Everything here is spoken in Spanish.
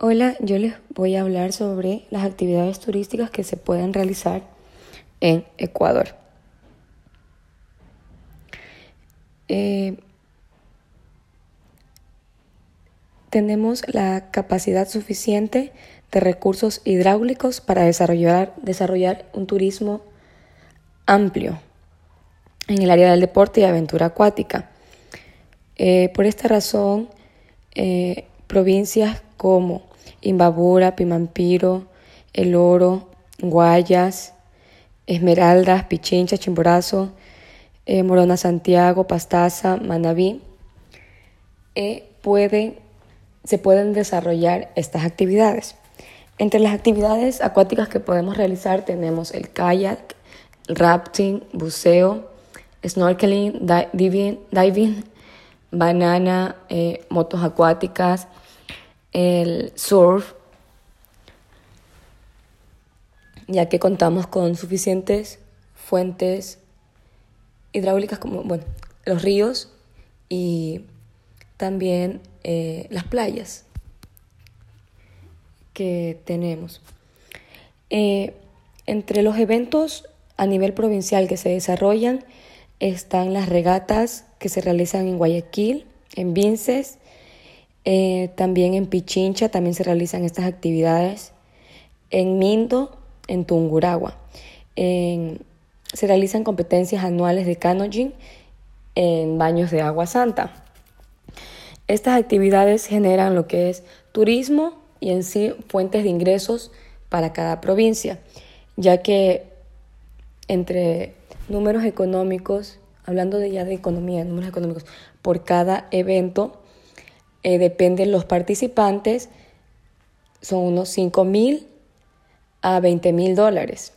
Hola, yo les voy a hablar sobre las actividades turísticas que se pueden realizar en Ecuador. Eh, tenemos la capacidad suficiente de recursos hidráulicos para desarrollar, desarrollar un turismo amplio en el área del deporte y aventura acuática. Eh, por esta razón, eh, provincias como Imbabura, Pimampiro, El Oro, Guayas, Esmeraldas, Pichincha, Chimborazo, eh, Morona Santiago, Pastaza, Manabí, eh, se pueden desarrollar estas actividades. Entre las actividades acuáticas que podemos realizar tenemos el kayak, rafting, buceo, snorkeling, diving, diving banana, eh, motos acuáticas, el surf, ya que contamos con suficientes fuentes hidráulicas como bueno, los ríos y también eh, las playas que tenemos. Eh, entre los eventos a nivel provincial que se desarrollan están las regatas que se realizan en Guayaquil, en Vinces, eh, también en Pichincha también se realizan estas actividades. En Mindo, en Tunguragua. se realizan competencias anuales de canoeing en baños de agua santa. Estas actividades generan lo que es turismo y en sí fuentes de ingresos para cada provincia, ya que entre números económicos, hablando de ya de economía, números económicos, por cada evento, eh, dependen los participantes, son unos 5 mil a 20 mil dólares.